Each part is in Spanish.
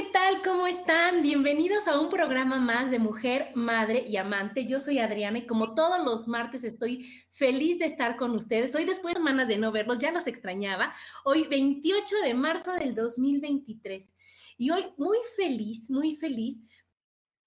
¿Qué tal? ¿Cómo están? Bienvenidos a un programa más de Mujer, Madre y Amante. Yo soy Adriana y como todos los martes estoy feliz de estar con ustedes. Hoy después de semanas de no verlos, ya los extrañaba. Hoy 28 de marzo del 2023. Y hoy muy feliz, muy feliz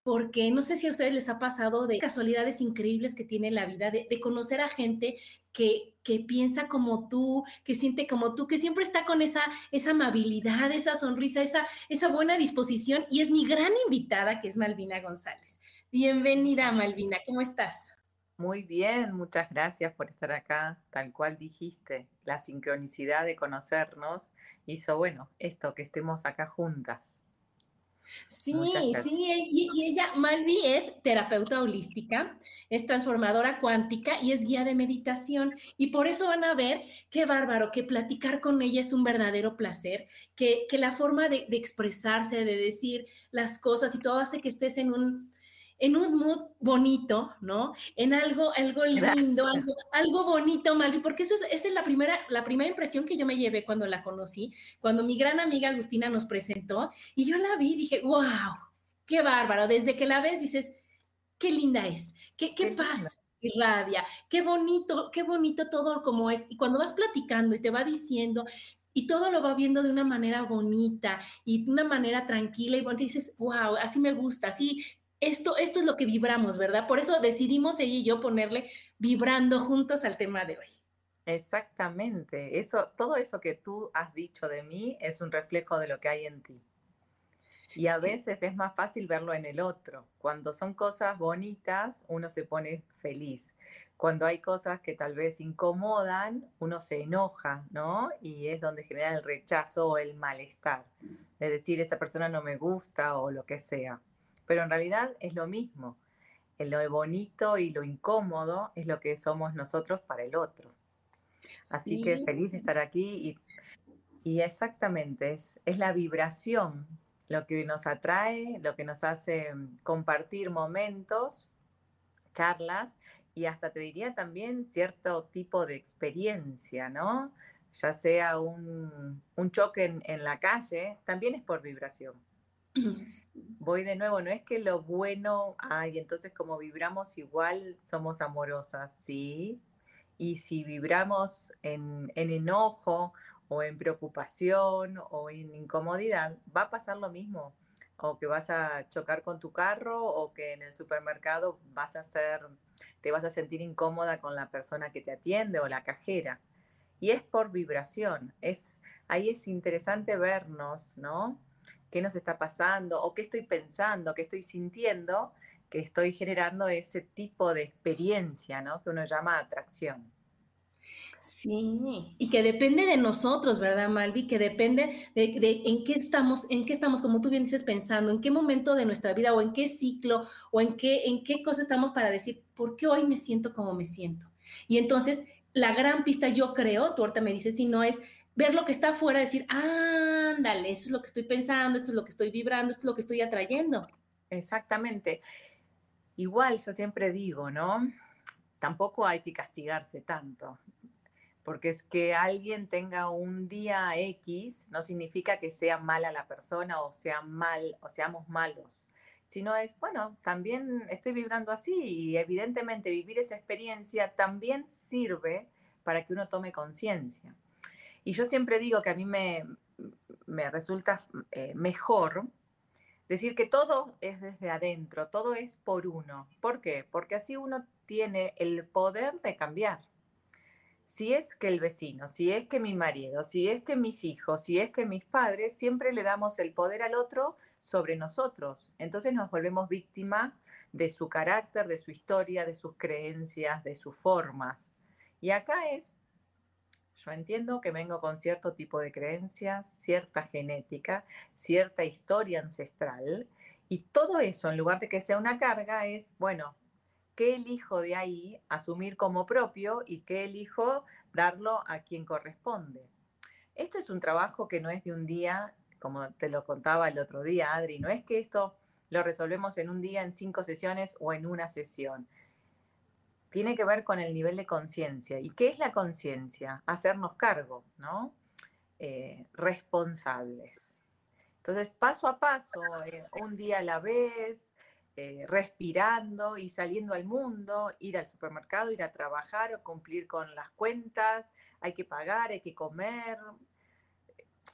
porque no sé si a ustedes les ha pasado de casualidades increíbles que tiene la vida, de, conocer a gente que, que, piensa como tú, que siente como tú, que siempre está con esa, esa amabilidad, esa sonrisa, esa, esa buena disposición. Y es mi gran invitada, que es Malvina González. Bienvenida, Malvina, ¿cómo estás? Muy bien, muchas gracias por estar acá, tal cual dijiste. La sincronicidad de conocernos hizo, bueno, esto, que estemos acá juntas. Sí, sí, y, ella, Malvi, es terapeuta holística, es transformadora cuántica y es guía de meditación. Y por eso van a ver qué bárbaro, que platicar con ella es un verdadero placer, que, que la forma de, de expresarse, de decir las cosas y todo hace que estés en un, en un mood bonito, ¿no? En algo, algo lindo, algo, algo, bonito, Malvi, porque eso es, esa es la primera, la primera impresión que yo me llevé cuando la conocí, cuando mi gran amiga Agustina nos presentó y yo la vi y dije, wow, qué bárbaro. Desde que la ves dices, qué linda es, qué, qué, paz irradia, qué bonito, qué bonito todo como es. Y cuando vas platicando y te va diciendo, y todo lo va viendo de una manera bonita y de una manera tranquila y bonita, dices, wow, así me gusta, así esto, esto es lo que vibramos, ¿verdad? Por eso decidimos ella y yo ponerle vibrando juntos al tema de hoy. Exactamente. Eso, todo eso que tú has dicho de mí es un reflejo de lo que hay en ti. Y a veces es más fácil verlo en el otro. Cuando son cosas bonitas, uno se pone feliz. Cuando hay cosas que tal vez incomodan, uno se enoja, ¿no? Y es donde genera el rechazo o el malestar. Es decir, esa persona no me gusta o lo que sea pero en realidad es lo mismo. Lo bonito y lo incómodo es lo que somos nosotros para el otro. Así que feliz de estar aquí y, exactamente es, es la vibración lo que nos atrae, lo que nos hace mm, compartir momentos, charlas y hasta te diría también cierto tipo de experiencia, ¿no? Ya sea un, choque en, en la calle, también es por vibración. Voy de nuevo, no es que lo bueno, ay, entonces como vibramos igual, somos amorosas, ¿sí? Y si vibramos en, enojo o en preocupación o en incomodidad, va a pasar lo mismo. O que vas a chocar con tu carro o que en el supermercado vas a ser, te vas a sentir incómoda con la persona que te atiende o la cajera. Y es por vibración. Es, ahí es interesante vernos, ¿no? Qué nos está pasando o qué estoy pensando, qué estoy sintiendo, que estoy generando ese tipo de experiencia, ¿no? Que uno llama atracción. Sí, y que depende de nosotros, ¿verdad, Malvi? Que depende de, en qué estamos, en qué estamos, como tú bien dices, pensando, en qué momento de nuestra vida o en qué ciclo o en qué, en qué cosa estamos para decir, ¿por qué hoy me siento como me siento? Y entonces, la gran pista, yo creo, tú ahorita me dices si no es ver lo que está afuera, decir, ándale, eso es lo que estoy pensando, esto es lo que estoy vibrando, esto es lo que estoy atrayendo. Exactamente. Igual yo siempre digo, ¿no? Tampoco hay que castigarse tanto. porque es que alguien tenga un día X no significa que sea mala la persona o sea mal o seamos malos, sino es, bueno, también estoy vibrando así y evidentemente vivir esa experiencia también sirve para que uno tome conciencia. Y yo siempre digo que a mí me, me resulta eh, mejor decir que todo es desde adentro, todo es por uno. ¿Por qué? Porque así uno tiene el poder de cambiar si es que el vecino, si es que mi marido, si es que mis hijos, si es que mis padres, siempre le damos el poder al otro sobre nosotros. Entonces nos volvemos víctima de su carácter, de su historia, de sus creencias, de sus formas. Y acá es, yo entiendo que vengo con cierto tipo de creencias, cierta genética, cierta historia ancestral, y todo eso, en lugar de que sea una carga, es, bueno, qué elijo de ahí asumir como propio y qué elijo darlo a quien corresponde. Esto es un trabajo que no es de un día, como te lo contaba el otro día, Adri, no es que esto lo resolvemos en un día, en cinco sesiones o en una sesión. Tiene que ver con el nivel de conciencia. ¿Y qué es la conciencia? Hacernos cargo, ¿no? Eh, responsables. Entonces, paso a paso, eh, un día a la vez, eh, respirando y saliendo al mundo, ir al supermercado, ir a trabajar o cumplir con las cuentas, hay que pagar, hay que comer.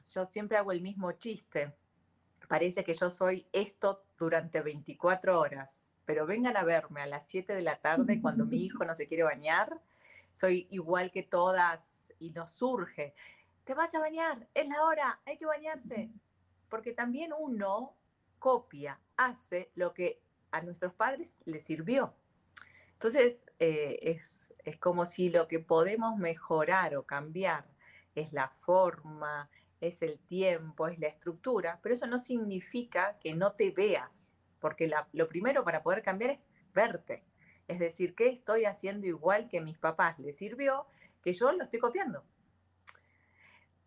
Yo siempre hago el mismo chiste. Parece que yo soy esto durante 24 horas, pero vengan a verme a las 7 de la tarde cuando mi hijo no se quiere bañar. Soy igual que todas y nos surge. Te vas a bañar, es la hora, hay que bañarse. Porque también uno copia, hace lo que a nuestros padres les sirvió. Entonces, eh, es, es como si lo que podemos mejorar o cambiar es la forma, es el tiempo, es la estructura, pero eso no significa que no te veas, porque lo primero para poder cambiar es verte. Es decir, ¿qué estoy haciendo igual que mis papás les sirvió, que yo lo estoy copiando?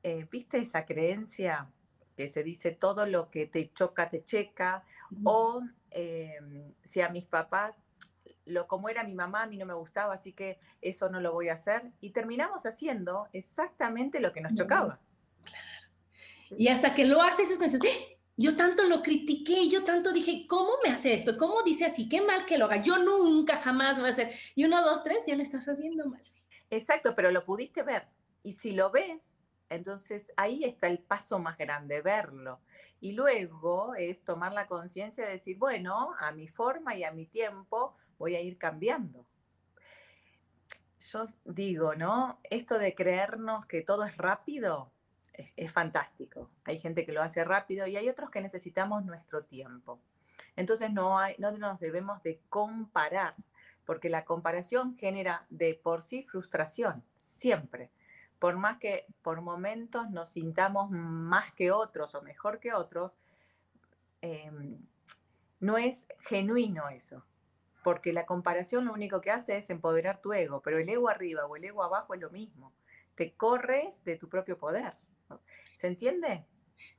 Eh, ¿Viste esa creencia que se dice todo lo que te choca, te checa? O Em, si a mis papás, lo como era mi mamá, a mí no me gustaba, así que eso no lo voy a hacer. Y terminamos haciendo exactamente lo que nos chocaba. Claro. Y hasta que lo haces, es cuando dices, ¡Eh! Yo tanto lo critiqué, yo tanto dije, ¿cómo me hace esto? ¿Cómo dice así? Qué mal que lo haga. Yo nunca, jamás voy a hacer. Y uno, dos, tres, ya lo estás haciendo mal. Exacto, pero lo pudiste ver. Y si lo ves, entonces ahí está el paso más grande, verlo. Y luego es tomar la conciencia de decir, bueno, a mi forma y a mi tiempo voy a ir cambiando. Yo digo, ¿no? Esto de creernos que todo es rápido es, fantástico. Hay gente que lo hace rápido y hay otros que necesitamos nuestro tiempo. Entonces no, hay, no nos debemos de comparar, porque la comparación genera de por sí frustración, siempre por más que por momentos nos sintamos más que otros o mejor que otros, em, no es genuino eso, porque la comparación lo único que hace es empoderar tu ego, pero el ego arriba o el ego abajo es lo mismo, te corres de tu propio poder. ¿Se entiende?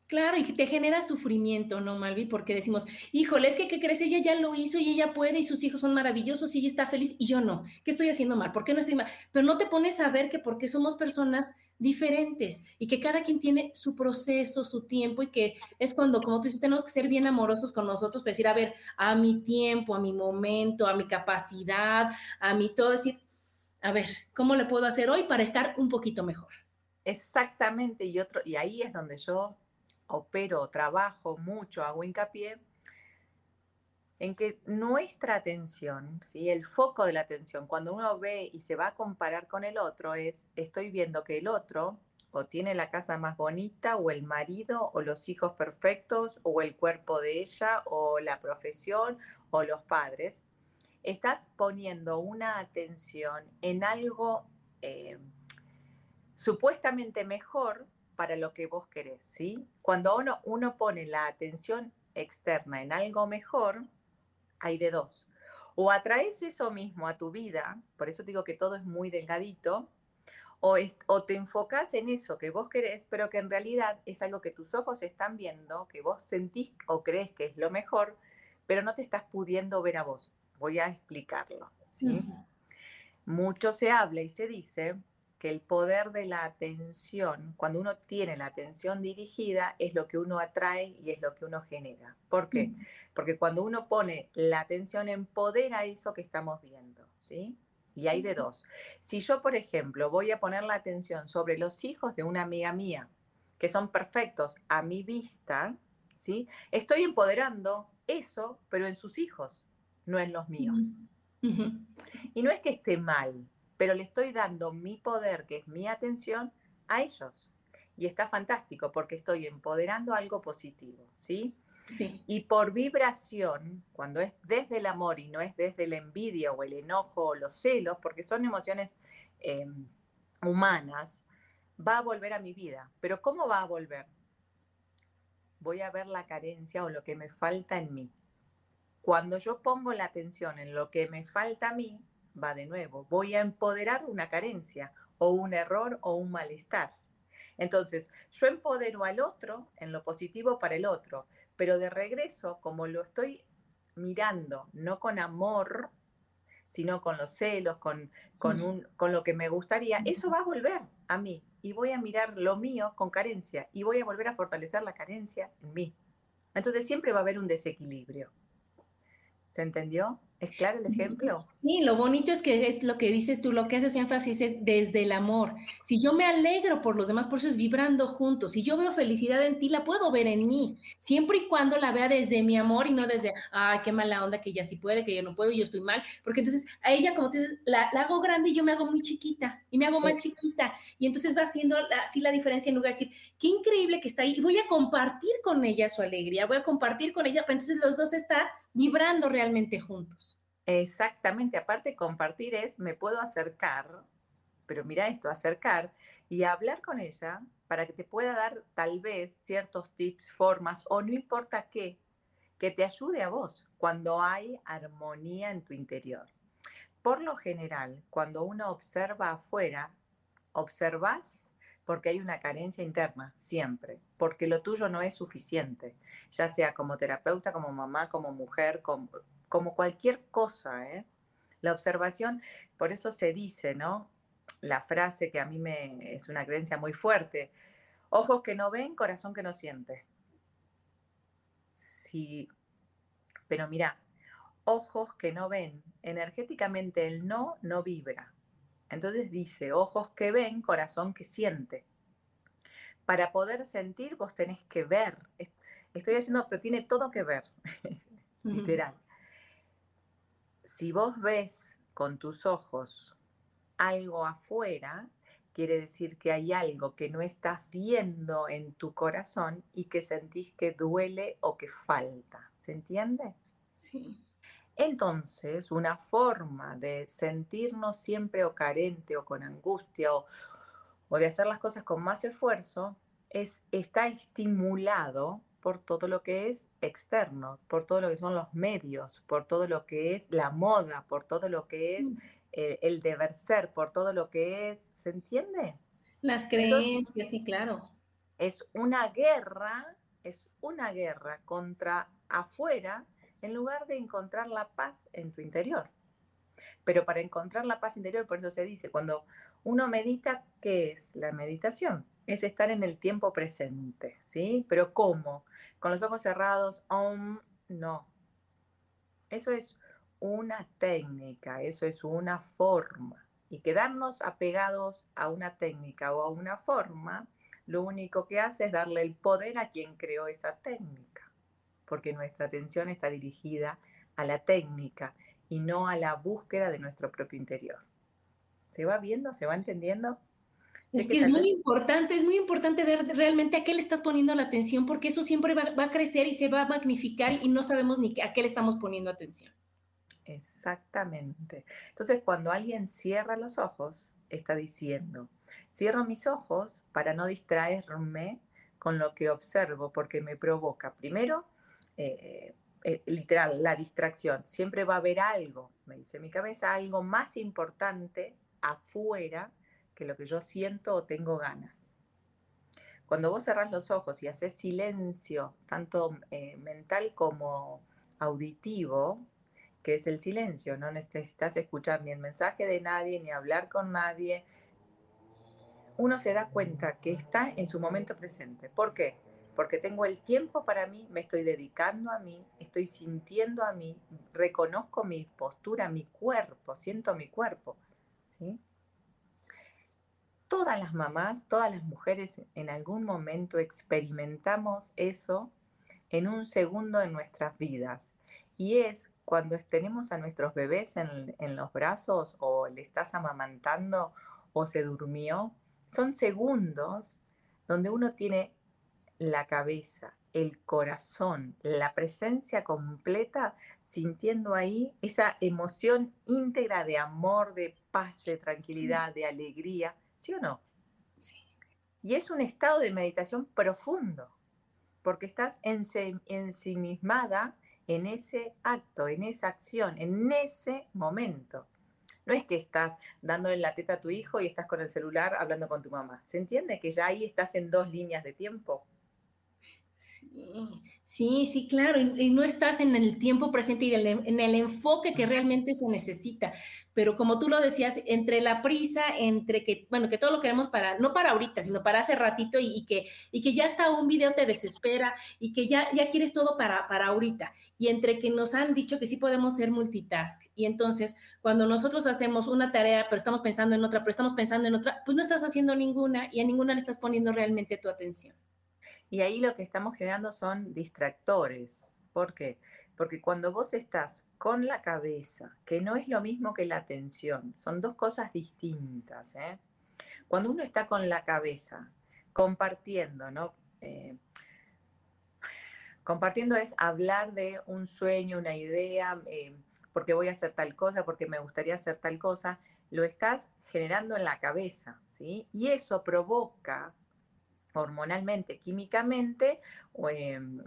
Claro, y te genera sufrimiento, ¿no, Malvi? Porque decimos, híjole, es que, ¿qué crees? Ella ya lo hizo y ella puede y sus hijos son maravillosos y ella está feliz y yo no. ¿Qué estoy haciendo mal? ¿Por qué no estoy mal? Pero no te pones a ver que porque somos personas diferentes y que cada quien tiene su proceso, su tiempo y que es cuando, como tú dices, tenemos que ser bien amorosos con nosotros para decir, a ver, a mi tiempo, a mi momento, a mi capacidad, a mi todo, decir, a ver, ¿cómo le puedo hacer hoy para estar un poquito mejor? Exactamente, y otro, y ahí es donde yo opero, trabajo mucho, hago hincapié en que nuestra atención, ¿sí? el foco de la atención, cuando uno ve y se va a comparar con el otro, es estoy viendo que el otro o tiene la casa más bonita, o el marido, o los hijos perfectos, o el cuerpo de ella, o la profesión, o los padres. Estás poniendo una atención en algo eh, supuestamente mejor, para lo que vos querés, ¿sí? Cuando uno, uno pone la atención externa en algo mejor, hay de dos. O atraes eso mismo a tu vida, por eso digo que todo es muy delgadito, o, o, te enfocas en eso que vos querés, pero que en realidad es algo que tus ojos están viendo, que vos sentís o crees que es lo mejor, pero no te estás pudiendo ver a vos. Voy a explicarlo. ¿sí? Mucho se habla y se dice que el poder de la atención, cuando uno tiene la atención dirigida, es lo que uno atrae y es lo que uno genera. ¿Por qué? Mm. Porque cuando uno pone la atención, empodera eso que estamos viendo, ¿sí? Y hay de dos. Si yo, por ejemplo, voy a poner la atención sobre los hijos de una amiga mía, que son perfectos a mi vista, ¿sí? Estoy empoderando eso, pero en sus hijos, no en los míos. Y no es que esté mal, pero le estoy dando mi poder, que es mi atención, a ellos. Y está fantástico porque estoy empoderando algo positivo, ¿sí? Sí. Y por vibración, cuando es desde el amor y no es desde la envidia o el enojo o los celos, porque son emociones em, humanas, va a volver a mi vida. Pero ¿cómo va a volver? Voy a ver la carencia o lo que me falta en mí. Cuando yo pongo la atención en lo que me falta a mí, va de nuevo, voy a empoderar una carencia o un error o un malestar. Entonces, yo empodero al otro en lo positivo para el otro, pero de regreso, como lo estoy mirando, no con amor, sino con los celos, con, con, un, con lo que me gustaría, eso va a volver a mí y voy a mirar lo mío con carencia y voy a volver a fortalecer la carencia en mí. Entonces siempre va a haber un desequilibrio. ¿Se entendió? ¿Es claro el ejemplo? Sí, lo bonito es que es lo que dices tú, lo que haces énfasis es desde el amor. Si yo me alegro por los demás, por eso es vibrando juntos. Si yo veo felicidad en ti, la puedo ver en mí, siempre y cuando la vea desde mi amor y no desde, ay, qué mala onda que ella sí puede, que yo no puedo yo estoy mal. Porque entonces a ella, como tú dices, la, hago grande y yo me hago muy chiquita y me hago más chiquita. Y entonces va haciendo así la diferencia en lugar de decir, qué increíble que está ahí. Y voy a compartir con ella su alegría, voy a compartir con ella, pero entonces los dos están vibrando realmente juntos. Exactamente, aparte compartir es, me puedo acercar, pero mira esto, acercar y hablar con ella para que te pueda dar tal vez ciertos tips, formas o no importa qué, que te ayude a vos cuando hay armonía en tu interior. Por lo general, cuando uno observa afuera, observas porque hay una carencia interna, siempre, porque lo tuyo no es suficiente, ya sea como terapeuta, como mamá, como mujer, como, como cualquier cosa, ¿eh? La observación, por eso se dice, ¿no? La frase que a mí me es una creencia muy fuerte, ojos que no ven, corazón que no siente. Sí, pero mira, ojos que no ven, energéticamente el no no vibra. Entonces dice, ojos que ven, corazón que siente. Para poder sentir, vos tenés que ver. Estoy haciendo, pero tiene todo que ver, literal si vos ves con tus ojos algo afuera, quiere decir que hay algo que no estás viendo en tu corazón y que sentís que duele o que falta. ¿Se entiende? Sí. Entonces, una forma de sentirnos siempre o carente o con angustia o, o de hacer las cosas con más esfuerzo es está estimulado por todo lo que es externo, por todo lo que son los medios, por todo lo que es la moda, por todo lo que es mm. eh, el deber ser, por todo lo que es, ¿se entiende? Las creencias, sí, claro. Es una guerra, es una guerra contra afuera en lugar de encontrar la paz en tu interior. Pero para encontrar la paz interior, por eso se dice, cuando uno medita, ¿qué es la meditación? Es estar en el tiempo presente, ¿sí? Pero ¿cómo? Con los ojos cerrados, no. Eso es una técnica, eso es una forma. Y quedarnos apegados a una técnica o a una forma, lo único que hace es darle el poder a quien creó esa técnica, porque nuestra atención está dirigida a la técnica y no a la búsqueda de nuestro propio interior. ¿Se va viendo? ¿Se va entendiendo? Es que, es muy importante, es muy importante ver realmente a qué le estás poniendo la atención, porque eso siempre va, a crecer y se va a magnificar y no sabemos ni a qué le estamos poniendo atención. Exactamente. Entonces, cuando alguien cierra los ojos, está diciendo, cierro mis ojos para no distraerme con lo que observo, porque me provoca, primero, eh, eh, literal, la distracción. Siempre va a haber algo, me dice mi cabeza, algo más importante afuera que lo que yo siento o tengo ganas. Cuando vos cerrás los ojos y haces silencio, tanto eh, mental como auditivo, que es el silencio, no necesitas escuchar ni el mensaje de nadie, ni hablar con nadie, uno se da cuenta que está en su momento presente. ¿Por qué? Porque tengo el tiempo para mí, me estoy dedicando a mí, estoy sintiendo a mí, reconozco mi postura, mi cuerpo, siento mi cuerpo. ¿sí? Todas las mamás, todas las mujeres en algún momento experimentamos eso en un segundo en nuestras vidas. Y es cuando tenemos a nuestros bebés en, en los brazos o le estás amamantando o se durmió, son segundos donde uno tiene la cabeza, el corazón, la presencia completa, sintiendo ahí esa emoción íntegra de amor, de paz, de tranquilidad, de alegría, ¿sí o no? Sí. Y es un estado de meditación profundo, porque estás ensimismada en ese acto, en esa acción, en ese momento. No es que estás dándole la teta a tu hijo y estás con el celular hablando con tu mamá. ¿Se entiende que ya ahí estás en dos líneas de tiempo? Sí, sí, claro, y, no estás en el tiempo presente y en el, enfoque que realmente se necesita. Pero como tú lo decías, entre la prisa, entre que, bueno, que todo lo queremos para, no para ahorita, sino para hace ratito y, que, y que ya está un video te desespera y que ya, ya quieres todo para, para ahorita. Y entre que nos han dicho que sí podemos ser multitask. Y entonces, cuando nosotros hacemos una tarea, pero estamos pensando en otra, pero estamos pensando en otra, pues no estás haciendo ninguna y a ninguna le estás poniendo realmente tu atención. Y ahí lo que estamos generando son distractores. ¿Por qué? Porque cuando vos estás con la cabeza, que no es lo mismo que la atención, son dos cosas distintas. ¿eh? Cuando uno está con la cabeza, compartiendo, ¿no? Eh, compartiendo es hablar de un sueño, una idea, eh, porque voy a hacer tal cosa, porque me gustaría hacer tal cosa, lo estás generando en la cabeza, ¿sí? Y eso provoca hormonalmente, químicamente, em,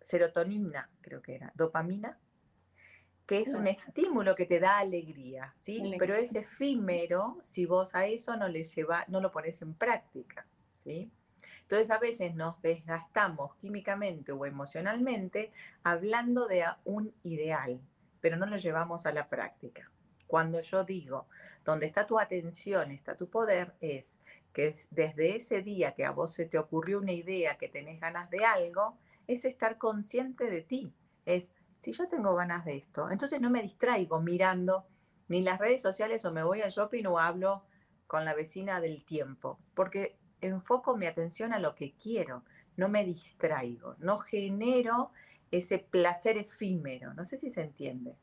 serotonina, creo que era, dopamina, que es un estímulo que te da alegría, ¿sí? Pero es efímero si vos a eso no le lleva, no lo pones en práctica, ¿sí? Entonces a veces nos desgastamos químicamente o emocionalmente hablando de un ideal, pero no lo llevamos a la práctica. Cuando yo digo, donde está tu atención, está tu poder, es que desde ese día que a vos se te ocurrió una idea, que tenés ganas de algo, es estar consciente de ti. Es, si yo tengo ganas de esto, entonces no me distraigo mirando ni las redes sociales o me voy al shopping o hablo con la vecina del tiempo, porque enfoco mi atención a lo que quiero, no me distraigo, no genero ese placer efímero. No sé si se entiende.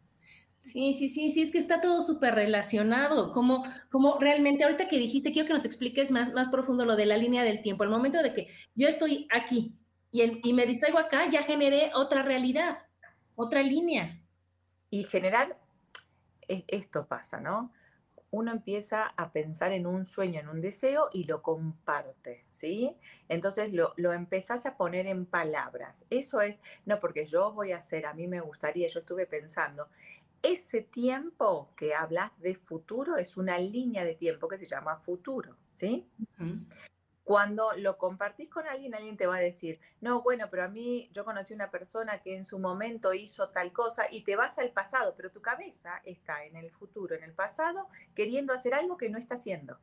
Sí, sí, sí, sí, es que está todo súper relacionado. Como, como realmente, ahorita que dijiste, quiero que nos expliques más, más profundo lo de la línea del tiempo. El momento de que yo estoy aquí y, me distraigo acá, ya generé otra realidad, otra línea. Y generar, e, esto pasa, ¿no? Uno empieza a pensar en un sueño, en un deseo y lo comparte, ¿sí? Entonces lo, lo empezás a poner en palabras. Eso es, no porque yo voy a hacer, a mí me gustaría, yo estuve pensando, ese tiempo que hablas de futuro es una línea de tiempo que se llama futuro, ¿sí? Cuando lo compartís con alguien, alguien te va a decir, no, bueno, pero a mí yo conocí una persona que en su momento hizo tal cosa y te vas al pasado, pero tu cabeza está en el futuro, en el pasado, queriendo hacer algo que no está haciendo.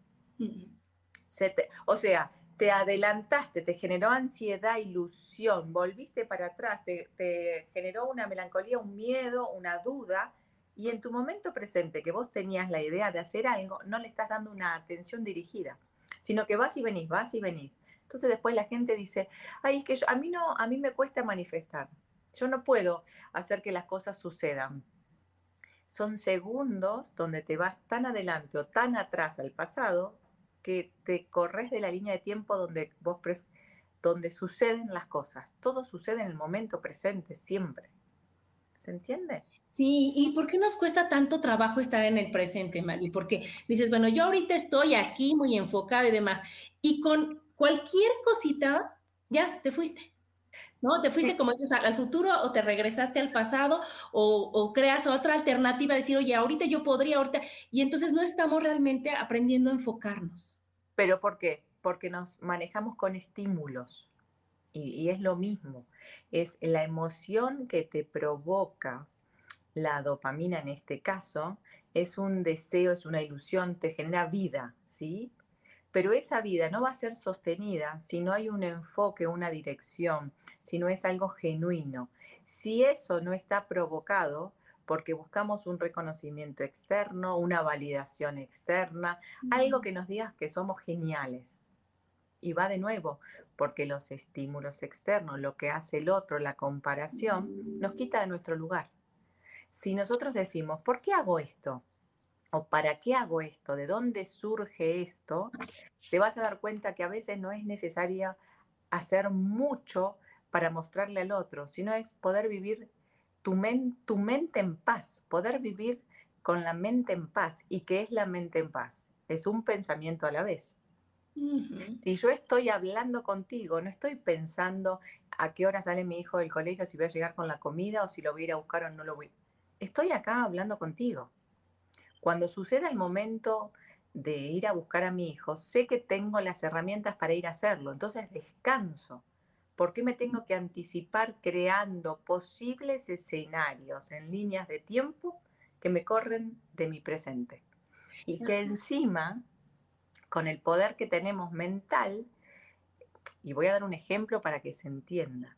o sea, te adelantaste, te generó ansiedad, ilusión, volviste para atrás, te generó una melancolía, un miedo, una duda y en tu momento presente que vos tenías la idea de hacer algo, no le estás dando una atención dirigida, sino que vas y venís, vas y venís. Entonces después la gente dice, ay, es que a mí no, a mí me cuesta manifestar. Yo no puedo hacer que las cosas sucedan. Son segundos donde te vas tan adelante o tan atrás al pasado que te corres de la línea de tiempo donde vos donde suceden las cosas. Todo sucede en el momento presente siempre. ¿Se entiende? Sí, ¿y por qué nos cuesta tanto trabajo estar en el presente, Mari? Porque dices, bueno, yo ahorita estoy aquí muy enfocada y demás, y con cualquier cosita, ya te fuiste. ¿No? Te fuiste, como dices, al futuro o te regresaste al pasado o, o creas otra alternativa, decir, oye, ahorita yo podría, ahorita. Y entonces no estamos realmente aprendiendo a enfocarnos. ¿Pero por qué? Porque nos manejamos con estímulos. Y, y es lo mismo. Es la emoción que te provoca la dopamina en este caso, es un deseo, es una ilusión, te genera vida, ¿sí? pero esa vida no va a ser sostenida si no hay un enfoque, una dirección, si no es algo genuino. Si eso no está provocado porque buscamos un reconocimiento externo, una validación externa, algo que nos diga que somos geniales. Y va de nuevo, porque los estímulos externos, lo que hace el otro, la comparación, nos quita de nuestro lugar. Si nosotros decimos, ¿por qué hago esto? ¿O para qué hago esto? ¿De dónde surge esto? Te vas a dar cuenta que a veces no es necesario hacer mucho para mostrarle al otro, sino es poder vivir tu, mente en paz, poder vivir con la mente en paz. ¿Y qué es la mente en paz? Es un pensamiento a la vez. Si yo estoy hablando contigo, no estoy pensando a qué hora sale mi hijo del colegio, si voy a llegar con la comida o si lo voy a ir a buscar o no lo voy. Estoy acá hablando contigo. Cuando suceda el momento de ir a buscar a mi hijo, sé que tengo las herramientas para ir a hacerlo, entonces descanso. ¿Por qué me tengo que anticipar creando posibles escenarios en líneas de tiempo que me corren de mi presente? Y que encima con el poder que tenemos mental, y voy a dar un ejemplo para que se entienda.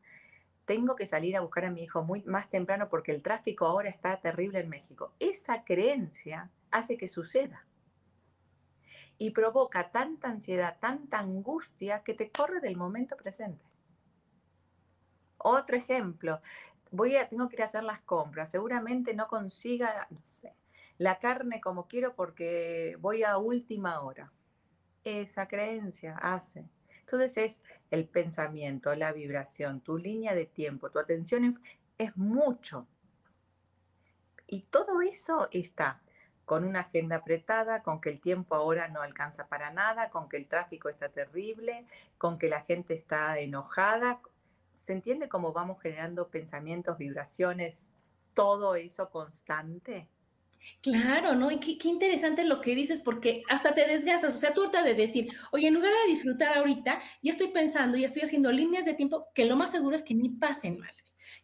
Tengo que salir a buscar a mi hijo muy más temprano porque el tráfico ahora está terrible en México. Esa creencia hace que suceda y provoca tanta ansiedad, tanta angustia que te corre del momento presente. Otro ejemplo, voy a, tengo que ir a hacer las compras, seguramente no consiga, la carne como quiero porque voy a última hora esa creencia hace. Entonces es el pensamiento, la vibración, tu línea de tiempo, tu atención es, mucho. Y todo eso está con una agenda apretada, con que el tiempo ahora no alcanza para nada, con que el tráfico está terrible, con que la gente está enojada. ¿Se entiende cómo vamos generando pensamientos, vibraciones, todo eso constante? Claro, ¿no? Y qué, interesante lo que dices, porque hasta te desgastas. O sea, tú de decir, oye, en lugar de disfrutar ahorita, ya estoy pensando, ya estoy haciendo líneas de tiempo, que lo más seguro es que ni pasen mal.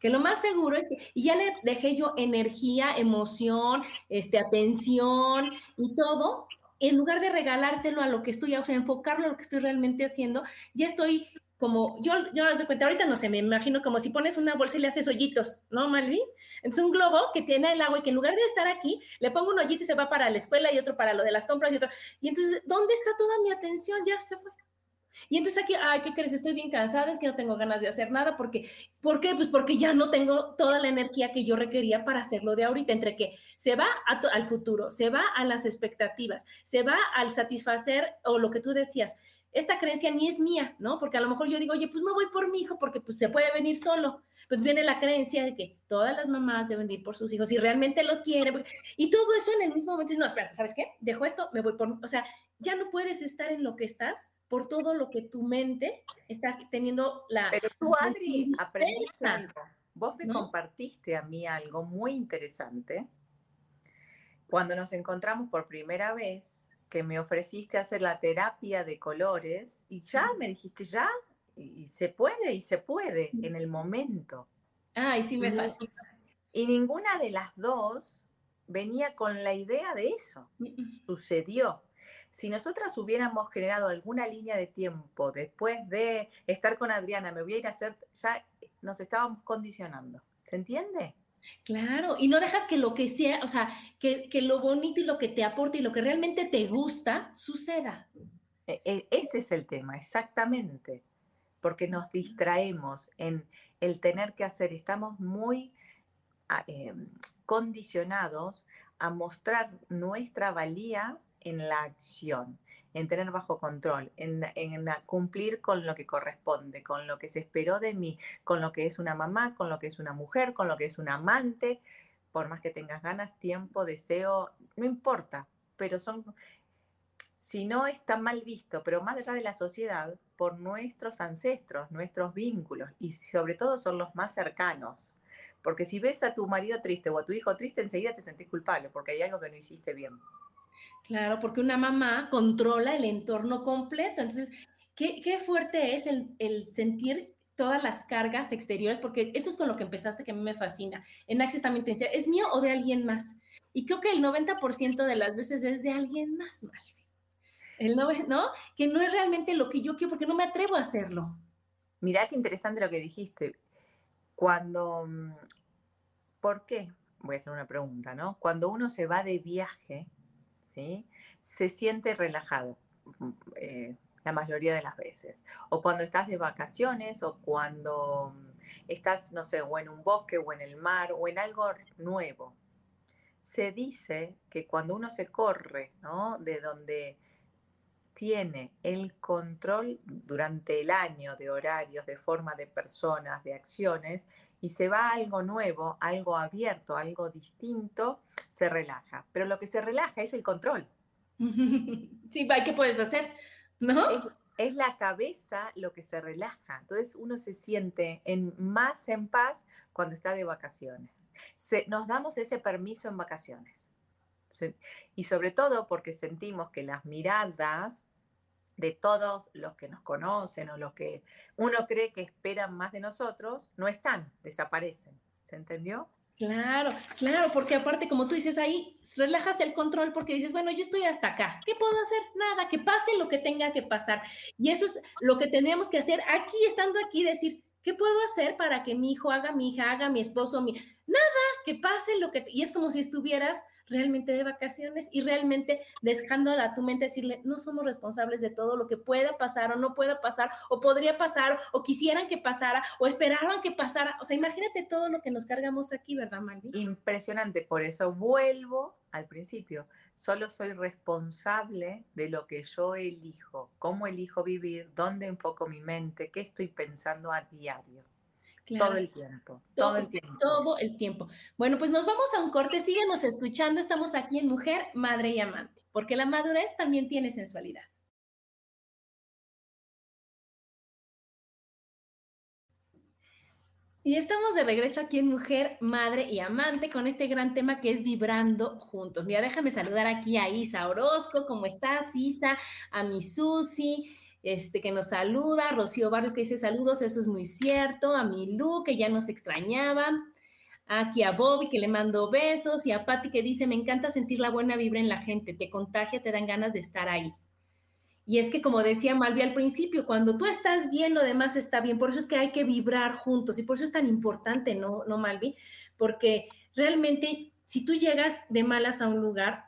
Que lo más seguro es que, y ya le dejé yo energía, emoción, este, atención y todo, en lugar de regalárselo a lo que estoy, o sea, enfocarlo a lo que estoy realmente haciendo, ya estoy como, yo, yo de cuenta, ahorita no sé, me imagino como si pones una bolsa y le haces hoyitos, ¿no, Malvi? Es un globo que tiene el agua y que en lugar de estar aquí, le pongo un hoyito y se va para la escuela y otro para lo de las compras y otro. Y entonces, ¿dónde está toda mi atención? Ya se fue. Y entonces aquí, ay, ¿qué crees? Estoy bien cansada, es que no tengo ganas de hacer nada, porque, ¿por qué? Pues porque ya no tengo toda la energía que yo requería para hacerlo de ahorita, entre que se va al futuro, se va a las expectativas, se va al satisfacer o lo que tú decías, esta creencia ni es mía, ¿no? Porque a lo mejor yo digo, oye, pues no voy por mi hijo porque pues se puede venir solo. Pues viene la creencia de que todas las mamás deben ir por sus hijos y realmente lo quieren. Y todo eso en el mismo momento, no, espérate, ¿sabes qué? Dejo esto, me voy por, o sea, ya no puedes estar en lo que estás por todo lo que tu mente está teniendo la... Pero tú, Adri, aprendiste algo. Vos me compartiste a mí algo muy interesante. Cuando nos encontramos por primera vez, que me ofreciste hacer la terapia de colores y ya me dijiste, ya, y, se puede, y se puede en el momento. Ay, sí me fascina. Y ninguna de las dos venía con la idea de eso. Sucedió. Si nosotras hubiéramos generado alguna línea de tiempo después de estar con Adriana, me voy a ir a hacer, ya nos estábamos condicionando. ¿Se entiende? Claro, y no dejas que lo que sea, o sea, que, lo bonito y lo que te aporte y lo que realmente te gusta suceda. E, e, ese es el tema, exactamente, porque nos distraemos en el tener que hacer, estamos muy ah, em, condicionados a mostrar nuestra valía en la acción en tener bajo control, en, cumplir con lo que corresponde, con lo que se esperó de mí, con lo que es una mamá, con lo que es una mujer, con lo que es un amante, por más que tengas ganas, tiempo, deseo, no importa, pero son, si no está mal visto, pero más allá de la sociedad, por nuestros ancestros, nuestros vínculos, y sobre todo son los más cercanos. Porque si ves a tu marido triste o a tu hijo triste, enseguida te sentís culpable porque hay algo que no hiciste bien. Claro, porque una mamá controla el entorno completo. Entonces, qué, fuerte es el, sentir todas las cargas exteriores, porque eso es con lo que empezaste que a mí me fascina. En Access también te decía, ¿es mío o de alguien más? Y creo que el 90% de las veces es de alguien más. El no, ¿no? Que no es realmente lo que yo quiero porque no me atrevo a hacerlo. Mirá qué interesante lo que dijiste. Cuando, mm, ¿por qué? Voy a hacer una pregunta, ¿no? Cuando uno se va de viaje, Se siente relajado. Mm, eh, la mayoría de las veces. O cuando estás de vacaciones o cuando mm, estás, no sé, o en un bosque o en el mar o en algo nuevo. Se dice que cuando uno se corre, ¿no? De donde tiene el control durante el año de horarios, de forma de personas, de acciones, y se va a algo nuevo, algo abierto, algo distinto, se relaja. Pero lo que se relaja es el control. Sí, ¿qué puedes hacer? ¿No? Es, la cabeza lo que se relaja. Entonces uno se siente en, más en paz cuando está de vacaciones. nos damos ese permiso en vacaciones. y sobre todo porque sentimos que las miradas de todos los que nos conocen o los que uno cree que esperan más de nosotros, no están, desaparecen. ¿Se entendió? Claro, claro, porque aparte, como tú dices ahí, relajas el control porque dices, bueno, yo estoy hasta acá, ¿qué puedo hacer? Nada, que pase lo que tenga que pasar. Y eso es lo que tenemos que hacer aquí, estando aquí, decir, ¿qué puedo hacer para que mi hijo haga, mi hija haga, mi esposo, mi... Nada, que pase lo que... Y es como si estuvieras realmente de vacaciones y realmente dejando a tu mente decirle, no somos responsables de todo lo que pueda pasar o no pueda pasar o podría pasar o quisieran que pasara o esperaban que pasara. O sea, imagínate todo lo que nos cargamos aquí, ¿verdad, Malvi? Impresionante, por eso vuelvo al principio. Solo soy responsable de lo que yo elijo, cómo elijo vivir, dónde enfoco mi mente, qué estoy pensando a diario. Todo el tiempo, todo, el tiempo. Todo el tiempo. Bueno, pues nos vamos a un corte, síguenos escuchando, estamos aquí en Mujer, Madre y Amante, porque la madurez también tiene sensualidad. Y estamos de regreso aquí en Mujer, Madre y Amante con este gran tema que es Vibrando Juntos. Mira, déjame saludar aquí a Isa Orozco. ¿Cómo estás, Isa? A mi Susi este, que nos saluda, Rocío Barrios que dice saludos, eso es muy cierto, a mi Lu que ya nos extrañaba, aquí a Bobby que le mando besos y a Patti que dice, me encanta sentir la buena vibra en la gente, te contagia, te dan ganas de estar ahí. Y es que como decía Malvi al principio, cuando tú estás bien, lo demás está bien, por eso es que hay que vibrar juntos y por eso es tan importante, ¿no, no Malvi? Porque realmente si tú llegas de malas a un lugar,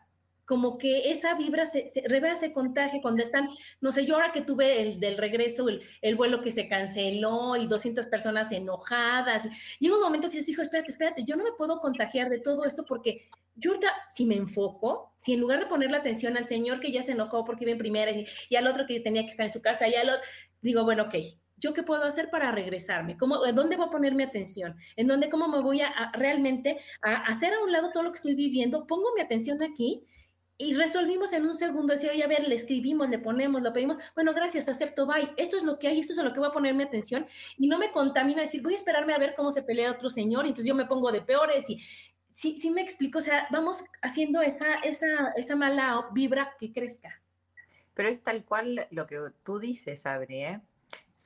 como que esa vibra se, se, se contagia cuando están, no sé, yo ahora que tuve el del regreso, el, vuelo que se canceló y 200 personas enojadas, llega un momento que dices, hijo, espérate, espérate, yo no me puedo contagiar de todo esto porque yo ahorita, si me enfoco, si en lugar de poner la atención al señor que ya se enojó porque iba en primera y, al otro que tenía que estar en su casa, y al otro, digo, bueno, ok, ¿yo qué puedo hacer para regresarme? ¿Cómo, ¿En dónde voy a poner mi atención? ¿En dónde, cómo me voy a, realmente a hacer a un lado todo lo que estoy viviendo? Pongo mi atención aquí y resolvimos en un segundo, decir, oye, a ver, le escribimos, le ponemos, lo pedimos, bueno, gracias, acepto, bye, esto es lo que hay, esto es a lo que voy a poner mi atención, y no me contamina decir, voy a esperarme a ver cómo se pelea otro señor, y entonces yo me pongo de peores, y sí, sí me explico, o sea, vamos haciendo esa, esa, esa mala vibra que crezca. Pero es tal cual lo que tú dices, Adri, ¿eh?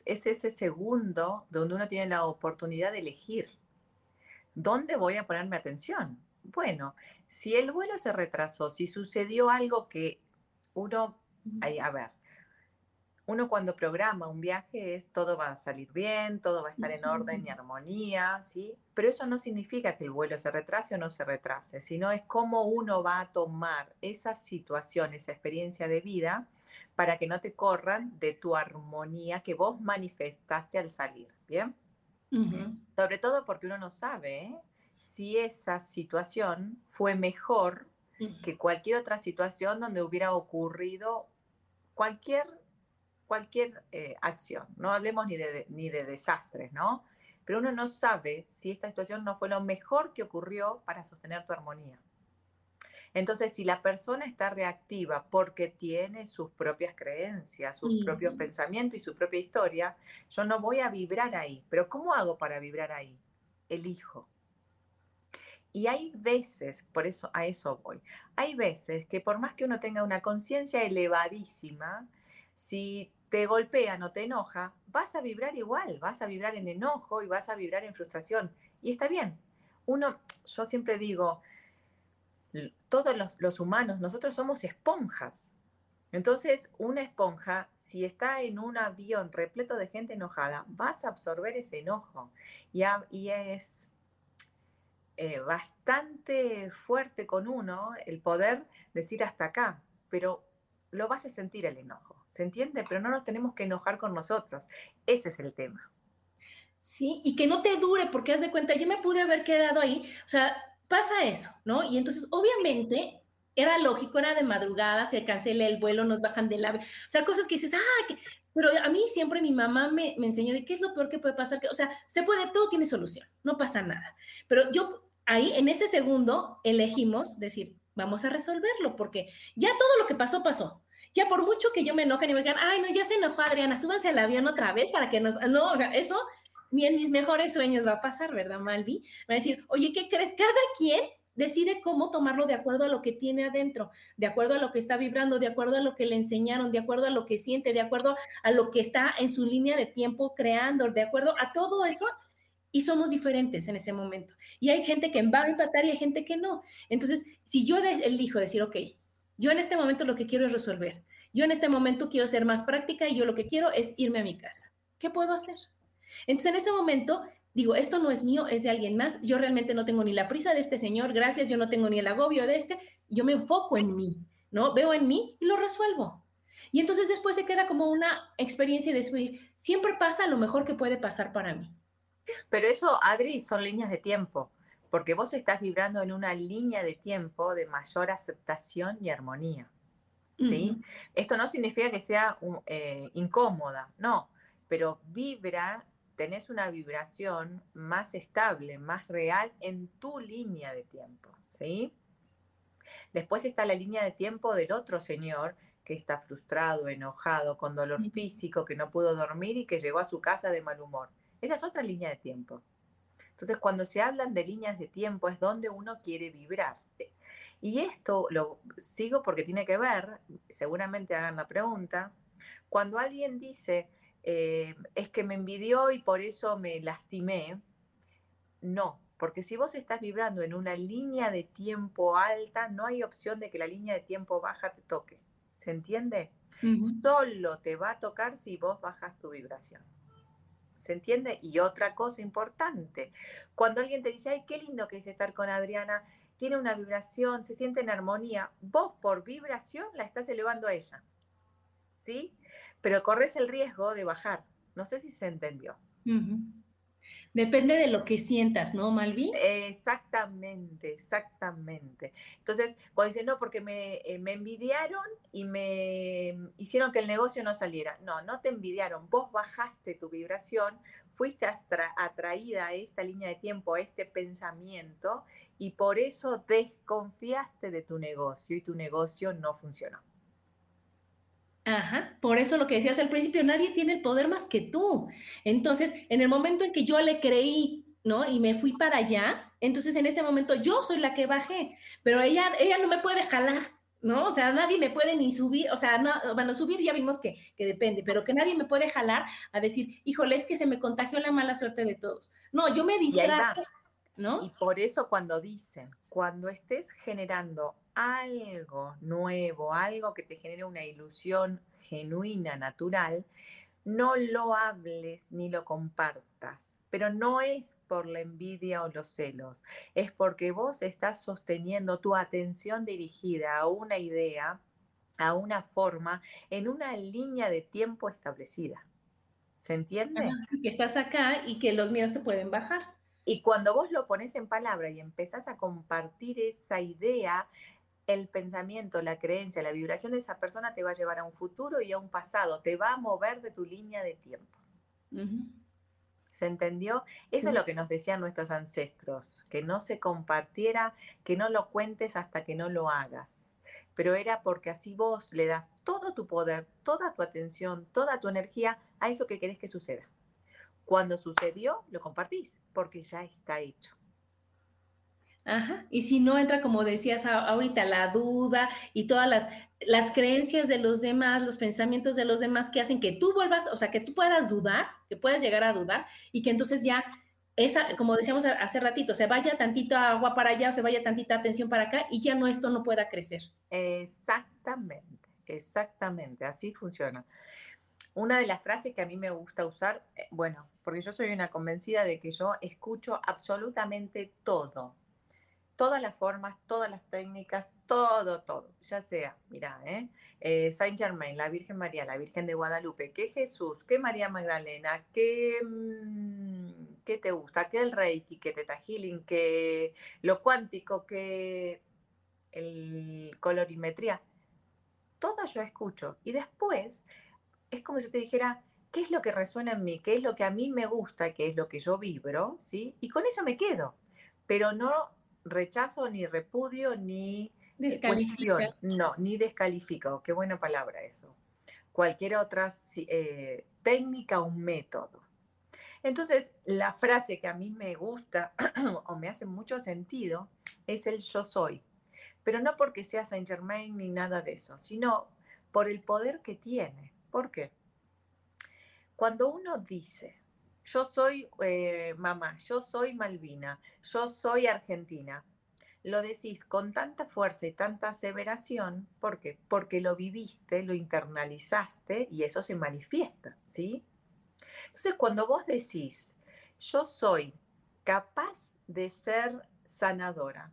es ese segundo donde uno tiene la oportunidad de elegir, ¿dónde voy a ponerme atención? Bueno, si el vuelo se retrasó, si sucedió algo que uno, a ver, uno cuando programa un viaje es todo va a salir bien, todo va a estar en orden y armonía, ¿sí? Pero eso no significa que el vuelo se retrase o no se retrase, sino es cómo uno va a tomar esa situación, esa experiencia de vida, para que no te corran de tu armonía que vos manifestaste al salir, ¿bien? Sobre todo porque uno no sabe, ¿eh? Si esa situación fue mejor que cualquier otra situación donde hubiera ocurrido cualquier, cualquier eh, acción. No hablemos ni de, ni de desastres, ¿no? Pero uno no sabe si esta situación no fue lo mejor que ocurrió para sostener tu armonía. Entonces, si la persona está reactiva porque tiene sus propias creencias, sus propios pensamientos y su propia historia, yo no voy a vibrar ahí. Pero ¿cómo hago para vibrar ahí? Elijo. Y hay veces, por eso a eso voy, hay veces que por más que uno tenga una conciencia elevadísima, si te golpea, no te enoja, vas a vibrar igual, vas a vibrar en enojo y vas a vibrar en frustración. Y está bien. Uno, yo siempre digo, todos los, los humanos, nosotros somos esponjas. Entonces, una esponja, si está en un avión repleto de gente enojada, vas a absorber ese enojo. Y, es eh, bastante fuerte con uno el poder decir hasta acá, pero lo vas a sentir el enojo, ¿se entiende? Pero no nos tenemos que enojar con nosotros. Ese es el tema. Sí, y que no te dure, porque haz de cuenta, yo me pude haber quedado ahí, o sea, pasa eso, ¿no? Y entonces, obviamente, era lógico, era de madrugada, se cancela el vuelo, nos bajan del ave, o sea, cosas que dices, ah, pero a mí siempre mi mamá me, me enseñó de qué es lo peor que puede pasar, que, o sea, se puede, todo tiene solución, no pasa nada. Pero yo ahí, en ese segundo, elegimos decir, vamos a resolverlo, porque ya todo lo que pasó, pasó. Ya por mucho que yo me enoje y me digan, ay, no, ya se enojó Adriana, súbanse al avión otra vez para que nos... No, o sea, eso ni en mis mejores sueños va a pasar, ¿verdad, Malvi? Va a decir, oye, ¿qué crees? Cada quien decide cómo tomarlo de acuerdo a lo que tiene adentro, de acuerdo a lo que está vibrando, de acuerdo a lo que le enseñaron, de acuerdo a lo que siente, de acuerdo a lo que está en su línea de tiempo creando, de acuerdo a todo eso. Y somos diferentes en ese momento. Y hay gente que va a empatar y hay gente que no. Entonces, si yo elijo decir, ok, yo en este momento lo que quiero es resolver, yo en este momento quiero ser más práctica y yo lo que quiero es irme a mi casa, ¿qué puedo hacer? Entonces, en ese momento, digo, esto no es mío, es de alguien más, yo realmente no tengo ni la prisa de este señor, gracias, yo no tengo ni el agobio de este, yo me enfoco en mí, ¿no? Veo en mí y lo resuelvo. Y entonces después se queda como una experiencia de decir, siempre pasa lo mejor que puede pasar para mí. Pero eso, Adri, son líneas de tiempo, porque vos estás vibrando en una línea de tiempo de mayor aceptación y armonía. ¿sí? Esto no significa que sea eh, incómoda, no, pero vibra tenés una vibración más estable, más real en tu línea de tiempo, ¿sí? Después está la línea de tiempo del otro señor que está frustrado, enojado, con dolor físico, que no pudo dormir y que llegó a su casa de mal humor. Esa es otra línea de tiempo. Entonces, cuando se hablan de líneas de tiempo es donde uno quiere vibrar. Y esto lo sigo porque tiene que ver, seguramente hagan la pregunta, cuando alguien dice, eh, es que me envidió y por eso me lastimé. No, porque si vos estás vibrando en una línea de tiempo alta, no hay opción de que la línea de tiempo baja te toque. ¿Se entiende? Solo te va a tocar si vos bajas tu vibración. ¿Se entiende? Y otra cosa importante, cuando alguien te dice, ay, qué lindo que es estar con Adriana, tiene una vibración, se siente en armonía, vos por vibración la estás elevando a ella. ¿Sí? pero corres el riesgo de bajar. No sé si se entendió. Depende de lo que sientas, ¿no, Malvi? Exactamente, exactamente. Entonces, cuando dicen, no, porque me, eh, me, envidiaron y me hicieron que el negocio no saliera. No, no te envidiaron. Vos bajaste tu vibración, fuiste atraída a esta línea de tiempo, a este pensamiento, y por eso desconfiaste de tu negocio y tu negocio no funcionó. Ajá, por eso lo que decías al principio, nadie tiene el poder más que tú. Entonces, en el momento en que yo le creí, ¿no? Y me fui para allá, entonces en ese momento yo soy la que bajé, pero ella, ella no me puede jalar, ¿no? O sea, nadie me puede ni subir, o sea, no, bueno, subir ya vimos que, que depende, pero que nadie me puede jalar a decir, híjole, es que se me contagió la mala suerte de todos. No, yo me distraje, ¿no? Y por eso cuando dicen, cuando estés generando algo nuevo, algo que te genere una ilusión genuina, natural, no lo hables ni lo compartas. Pero no es por la envidia o los celos, es porque vos estás sosteniendo tu atención dirigida a una idea, a una forma, en una línea de tiempo establecida. ¿Se entiende? que estás acá y que los miedos te pueden bajar. Y cuando vos lo pones en palabra y empezás a compartir esa idea, el pensamiento, la creencia, la vibración de esa persona te va a llevar a un futuro y a un pasado, te va a mover de tu línea de tiempo. ¿Se entendió? Eso es lo que nos decían nuestros ancestros, que no se compartiera, que no lo cuentes hasta que no lo hagas. Pero era porque así vos le das todo tu poder, toda tu atención, toda tu energía a eso que querés que suceda. Cuando sucedió, lo compartís, porque ya está hecho. Ajá. Y si no entra, como decías ahorita, la duda y todas las, creencias de los demás, los pensamientos de los demás que hacen que tú vuelvas, o sea, que tú puedas dudar, que puedas llegar a dudar y que entonces ya esa, como decíamos hace ratito, se vaya tantito agua para allá o se vaya tantita atención para acá y ya no esto no pueda crecer. Exactamente, Exactamente, así funciona. Una de las frases que a mí me gusta usar, eh, bueno, porque yo soy una convencida de que yo escucho absolutamente todo, todas las formas, todas las técnicas, todo, todo, ya sea, mira, ¿eh? eh Saint Germain, la Virgen María, la Virgen de Guadalupe, que Jesús, que María Magdalena, que, mm, ¿qué te gusta, que el Reiki, que Teta Healing, que lo cuántico, que el colorimetría, todo yo escucho. Y después es como si te dijera, ¿qué es lo que resuena en mí? ¿Qué es lo que a mí me gusta? ¿Qué es lo que yo vibro? ¿Sí? Y con eso me quedo. Pero no rechazo, ni repudio, ni descalifico. No, ni descalifico. Qué buena palabra eso. Cualquier otra eh, técnica o método. Entonces, la frase que a mí me gusta o me hace mucho sentido es el yo soy pero no porque sea Saint Germain ni nada de eso, sino por el poder que tiene. ¿Por qué? Cuando uno dice, yo soy eh, mamá, yo soy Malvina, yo soy Argentina, lo decís con tanta fuerza y tanta aseveración, ¿por qué? Porque lo viviste, lo internalizaste y eso se manifiesta, ¿sí? Entonces, cuando vos decís, yo soy capaz de ser sanadora,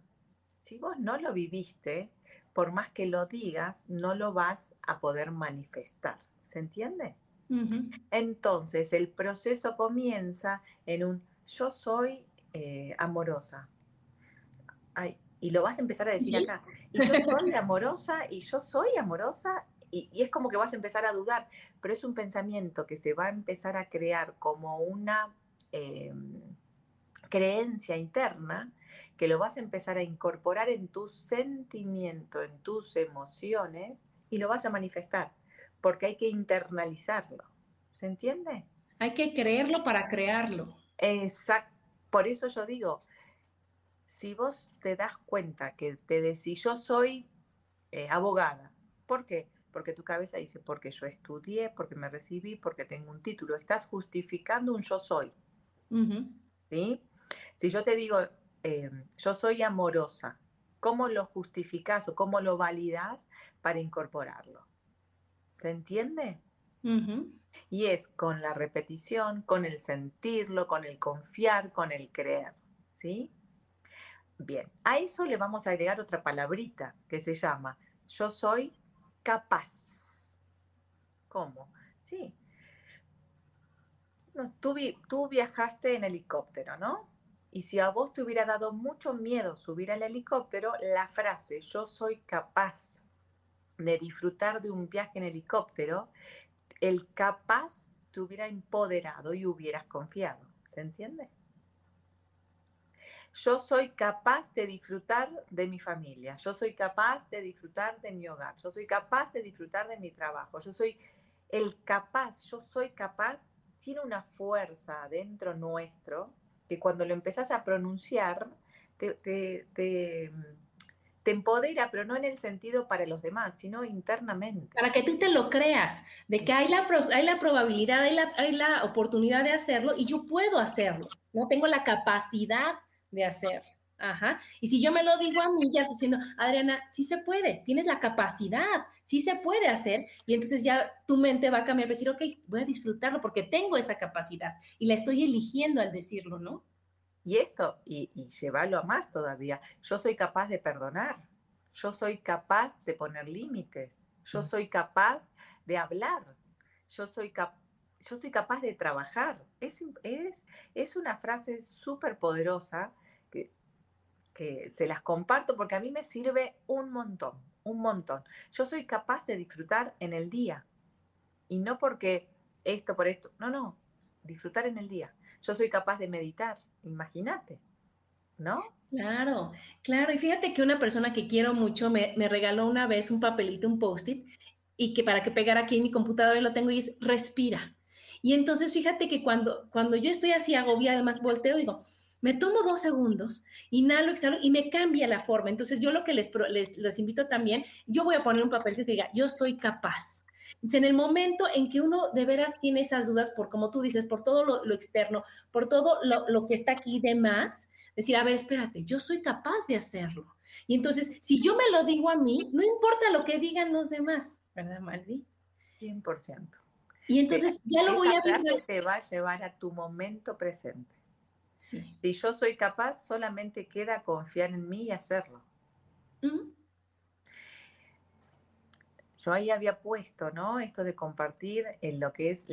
si vos no lo viviste, por más que lo digas, no lo vas a poder manifestar. ¿Se entiende? Entonces, el proceso comienza en un yo soy eh, amorosa. y lo vas a empezar a decir acá. Y yo soy amorosa, y yo soy amorosa, y, es como que vas a empezar a dudar, pero es un pensamiento que se va a empezar a crear como una em, creencia interna que lo vas a empezar a incorporar en tu sentimiento, en tus emociones y lo vas a manifestar, porque hay que internalizarlo. ¿Se entiende? Hay que creerlo para crearlo. Exacto. Por eso yo digo, si vos te das cuenta que te decís, yo soy eh, abogada, ¿por qué? Porque tu cabeza dice, porque yo estudié, porque me recibí, porque tengo un título. Estás justificando un yo soy. ¿Sí? Si yo te digo, Em, yo soy amorosa, ¿cómo lo justificas o cómo lo validas para incorporarlo? ¿Se entiende? Y es con la repetición, con el sentirlo, con el confiar, con el creer. ¿Sí? Bien, a eso le vamos a agregar otra palabrita que se llama yo soy capaz. ¿Cómo? Sí. tú, tú viajaste en helicóptero, ¿no? Y si a vos te hubiera dado mucho miedo subir al helicóptero, la frase yo soy capaz de disfrutar de un viaje en helicóptero, el capaz te hubiera empoderado y hubieras confiado. ¿Se entiende? Yo soy capaz de disfrutar de mi familia, yo soy capaz de disfrutar de mi hogar, yo soy capaz de disfrutar de mi trabajo, yo soy el capaz, yo soy capaz, tiene una fuerza dentro nuestro que cuando lo empezás a pronunciar, te, empodera, pero no en el sentido para los demás, sino internamente. Para que tú te lo creas, de que hay la, hay la probabilidad, hay la, hay la oportunidad de hacerlo y yo puedo hacerlo, ¿no? Tengo la capacidad de hacerlo. Ajá. Y si yo me lo digo a mí, ya estoy diciendo, Adriana, sí se puede, tienes la capacidad, sí se puede hacer. Y entonces ya tu mente va a cambiar, va a decir, ok, voy a disfrutarlo porque tengo esa capacidad y la estoy eligiendo al decirlo, ¿no? Y esto, y, y llevarlo a más todavía, yo soy capaz de perdonar, yo soy capaz de poner límites, yo mm. soy capaz de hablar, yo soy capaz yo soy capaz de trabajar. Es, es, es una frase súper poderosa que se las comparto porque a mí me sirve un montón, un montón. Yo soy capaz de disfrutar en el día y no porque esto por esto, no, no, disfrutar en el día. Yo soy capaz de meditar, imagínate, ¿no? Claro, claro. Y fíjate que una persona que quiero mucho me, regaló una vez un papelito, un post-it, y que para que pegara aquí en mi computadora y lo tengo y es respira. Y entonces fíjate que cuando, cuando yo estoy así agobiada, además volteo, digo, me tomo dos segundos, inhalo, exhalo y me cambia la forma. Entonces yo lo que les, les, invito también, yo voy a poner un papel que diga, yo soy capaz. En el momento en que uno de veras tiene esas dudas por, como tú dices, por todo lo, externo, por todo lo, lo, que está aquí de más, decir, a ver, espérate, yo soy capaz de hacerlo. Y entonces, si yo me lo digo a mí, no importa lo que digan los demás, ¿verdad, Malvi? 100%. Y entonces ya lo voy a vivir. te va a llevar a tu momento presente. Sí. Si yo soy capaz, solamente queda confiar en mí y hacerlo. Yo ahí había puesto, ¿no? Esto de compartir en lo que es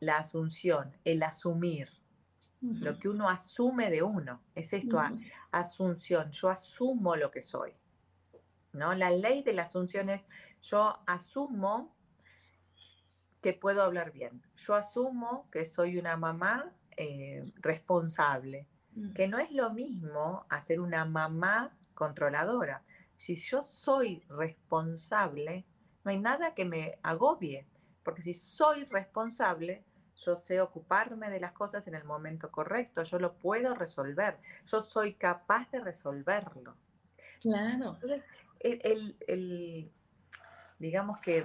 la asunción, el asumir. Lo que uno asume de uno, es esto, asunción, yo asumo lo que soy. ¿no? La ley de la asunción es, yo asumo que puedo hablar bien, yo asumo que soy una mamá eh, responsable, que no es lo mismo hacer una mamá controladora. Si yo soy responsable, no hay nada que me agobie, porque si soy responsable, yo sé ocuparme de las cosas en el momento correcto, yo lo puedo resolver, yo soy capaz de resolverlo. Claro. Entonces, el, digamos que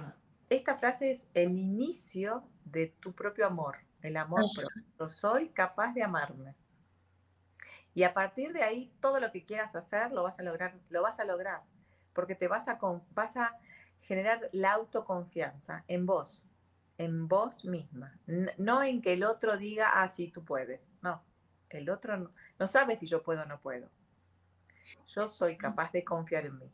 esta frase es el inicio de tu propio amor, el amor propio. Yo soy capaz de amarme. Y a partir de ahí, todo lo que quieras hacer, lo vas a lograr, lo vas a lograr, porque te vas a, vas a generar la autoconfianza en vos, en vos misma, no en que el otro diga, ah, sí, tú puedes. No, el otro no, sabe si yo puedo o no puedo. Yo soy capaz de confiar en mí.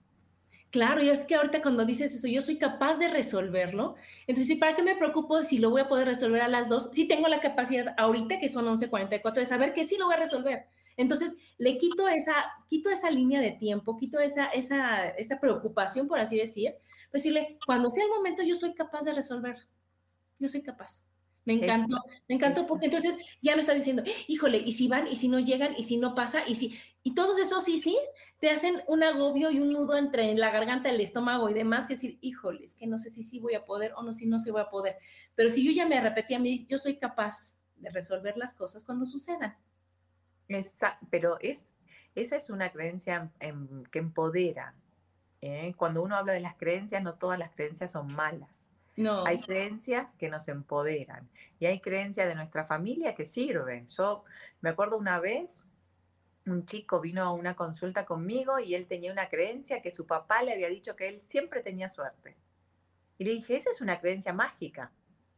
Claro, y es que ahorita cuando dices eso, yo soy capaz de resolverlo. Entonces, ¿para qué me preocupo si lo voy a poder resolver a las dos? Si tengo la capacidad ahorita, que son 11.44, de saber que sí lo voy a resolver. Entonces, le quito esa, quito esa línea de tiempo, quito esa, esa, esa preocupación, por así decir. Pues decirle, cuando sea el momento, yo soy capaz de resolver yo soy capaz. Me encantó, me encantó porque entonces ya me estás diciendo, híjole, y si van, y si no llegan, y si no pasa, y si, y todos esos sí te hacen un agobio y un nudo entre la garganta, el estómago y demás, que decir, híjole, es que no sé si sí voy a poder o no, si no se voy a poder. Pero si yo ya me repetí a mí, yo soy capaz de resolver las cosas cuando sucedan. Pero es, esa es una creencia que empodera. ¿eh? Cuando uno habla de las creencias, no todas las creencias son malas no. Hay creencias que nos empoderan y hay creencias de nuestra familia que sirven. Yo me acuerdo una vez, un chico vino a una consulta conmigo y él tenía una creencia que su papá le había dicho que él siempre tenía suerte. Y le dije, esa es una creencia mágica.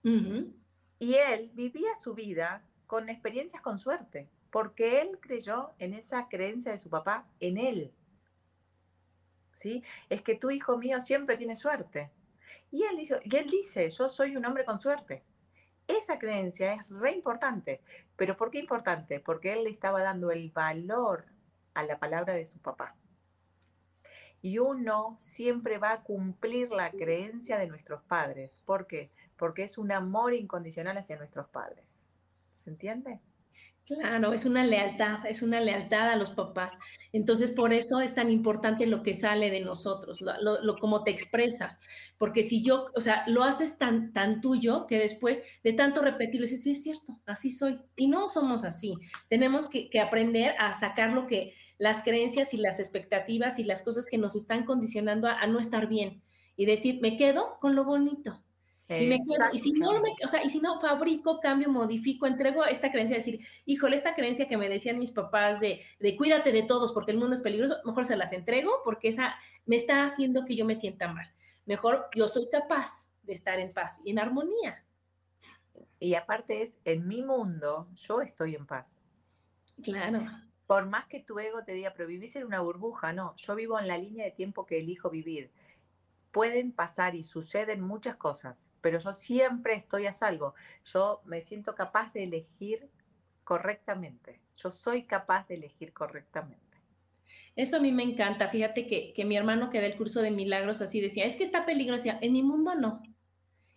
Y él vivía su vida con experiencias con suerte, porque él creyó en esa creencia de su papá, en él. ¿Sí? Es que tu hijo mío siempre tiene suerte. Y él, dijo, y él dice, yo soy un hombre con suerte. Esa creencia es re importante. ¿Pero por qué importante? Porque él le estaba dando el valor a la palabra de su papá. Y uno siempre va a cumplir la creencia de nuestros padres. ¿Por qué? Porque es un amor incondicional hacia nuestros padres. ¿Se entiende? Claro, es una lealtad, es una lealtad a los papás. Entonces, por eso es tan importante lo que sale de nosotros, lo, lo, como te expresas. Porque si yo, o sea, lo haces tan, tan tuyo que después de tanto repetirlo, dices, sí, es cierto, así soy. Y no somos así. Tenemos que, que aprender a sacar lo que, las creencias y las expectativas y las cosas que nos están condicionando a no estar bien. Y decir, me quedo con lo bonito y me quedo, y si no, o sea, y si no fabrico, cambio, modifico, entrego esta creencia de decir, híjole, esta creencia que me decían mis papás de, de cuídate de todos porque el mundo es peligroso, mejor se las entrego porque esa me está haciendo que yo me sienta mal. Mejor yo soy capaz de estar en paz y en armonía. Y aparte es, en mi mundo, yo estoy en paz. Claro. Por más que tu ego te diga, pero vivís en una burbuja, no, yo vivo en la línea de tiempo que elijo vivir pueden pasar y suceden muchas cosas, pero yo siempre estoy a salvo. Yo me siento capaz de elegir correctamente. Yo soy capaz de elegir correctamente. Eso a mí me encanta. Fíjate que, mi hermano que da el curso de milagros así decía, es que está peligroso. En mi mundo no.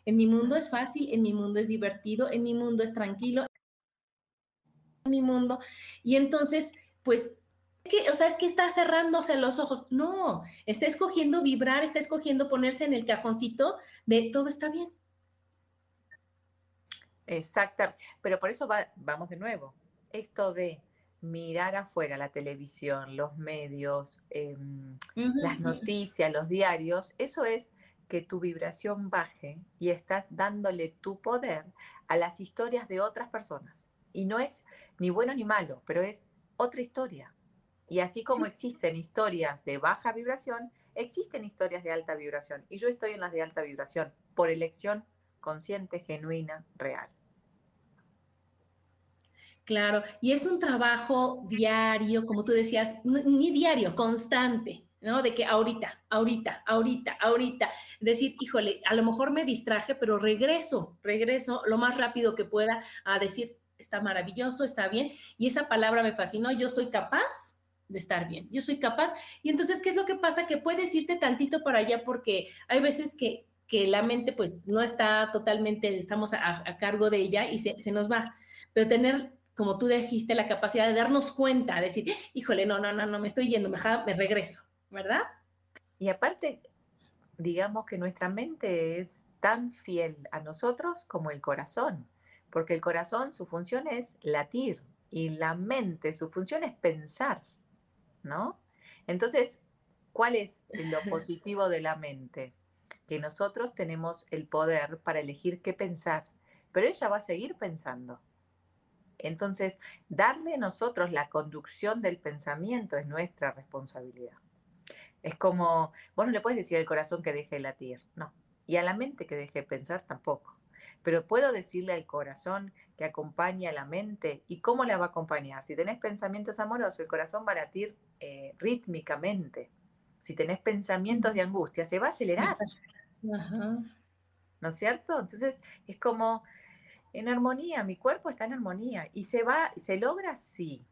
En mi mundo es fácil, en mi mundo es divertido, en mi mundo es tranquilo, en mi mundo. Y entonces, pues que, o sea, es que está cerrándose los ojos. No, está escogiendo vibrar, está escogiendo ponerse en el cajoncito de todo está bien. Exacto, pero por eso vamos de nuevo. Esto de mirar afuera la televisión, los medios, em, las noticias, los diarios, eso es que tu vibración baje y estás dándole tu poder a las historias de otras personas. Y no es ni bueno ni malo, pero es otra historia Y así como existen historias de baja vibración, existen historias de alta vibración. Y yo estoy en las de alta vibración por elección consciente, genuina, real. Claro, y es un trabajo diario, como tú decías, ni diario, constante, ¿no? De que ahorita, ahorita, ahorita, ahorita, decir, híjole, a lo mejor me distraje, pero regreso, regreso lo más rápido que pueda a decir, está maravilloso, está bien, y esa palabra me fascinó, yo soy capaz de estar bien, yo soy capaz, y entonces, ¿qué es lo que pasa? Que puedes irte tantito para allá porque hay veces que, que la mente pues no está totalmente, estamos a, cargo de ella y se, se nos va, pero tener como tú dijiste, la capacidad de darnos cuenta, de decir, híjole, no, no, no, no, me estoy yendo, me, me regreso. ¿verdad? Y aparte, digamos que nuestra mente es tan fiel a nosotros como el corazón, porque el corazón su función es latir y la mente su función es pensar, ¿no? Entonces, ¿cuál es lo positivo de la mente? Que nosotros tenemos el poder para elegir qué pensar, pero ella va a seguir pensando. Entonces, darle a nosotros la conducción del pensamiento es nuestra responsabilidad. Es como, vos no le puedes decir al corazón que deje de latir, no. Y a la mente que deje de pensar tampoco. Pero puedo decirle al corazón que acompañe a la mente. ¿Y cómo la va a acompañar? Si tenés pensamientos amorosos, el corazón va a latir eh, rítmicamente. Si tenés pensamientos de angustia, se va a acelerar. ¿No es cierto? Entonces es como en armonía, mi cuerpo está en armonía y se va, se logra sí,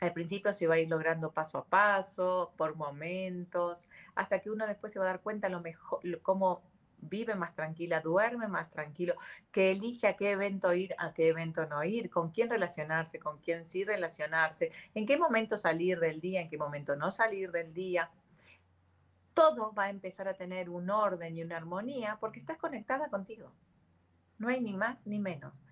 al principio se va a ir logrando paso a paso, por momentos, hasta que uno después se va a dar cuenta lo mejor, cómo vive más tranquila, duerme más tranquilo, que elige a qué evento ir, a qué evento no ir, con quién relacionarse, con quién sí relacionarse, en qué momento salir del día, en qué momento no salir del día. Todo va a empezar a tener un orden y una armonía porque estás conectada contigo. No hay ni más ni menos.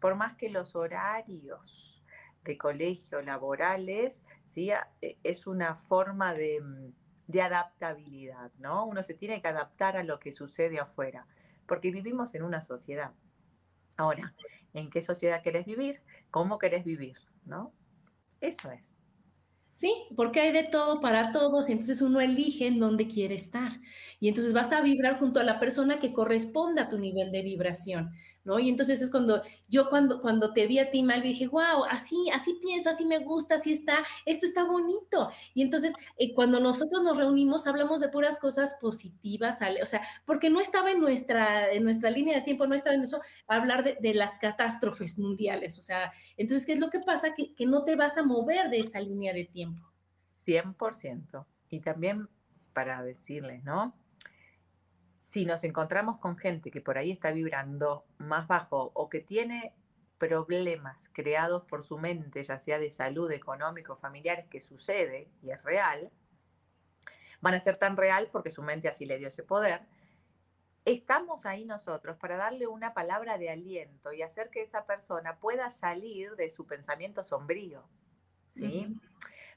Por más que los horarios de colegio laborales, ¿sí? E, es una forma de, mm, de adaptabilidad, ¿no? Uno se tiene que adaptar a lo que sucede afuera, porque vivimos en una sociedad. Ahora, ¿en qué sociedad querés vivir? ¿Cómo querés vivir? ¿No? Eso es. Sí, porque hay de todo para todos y entonces uno elige en dónde quiere estar. Y entonces vas a vibrar junto a la persona que corresponda a tu nivel de vibración. Y entonces es cuando yo cuando, cuando te vi a ti, mal dije, wow, así, así pienso, así me gusta, así está, esto está bonito. Y entonces eh, cuando nosotros nos reunimos hablamos de puras cosas positivas, o sea, porque no estaba en nuestra, en nuestra línea de tiempo, no estaba en eso, hablar de, de las catástrofes mundiales, o sea, entonces, ¿qué es lo que pasa? Que, que no te vas a mover de esa línea de tiempo. 100%. Y también para decirles, ¿no? Si nos encontramos con gente que por ahí está vibrando más bajo o que tiene problemas creados por su mente, ya sea de salud, económico, familiares, que sucede y es real, van a ser tan real porque su mente así le dio ese poder. Estamos ahí nosotros para darle una palabra de aliento y hacer que esa persona pueda salir de su pensamiento sombrío. ¿Sí?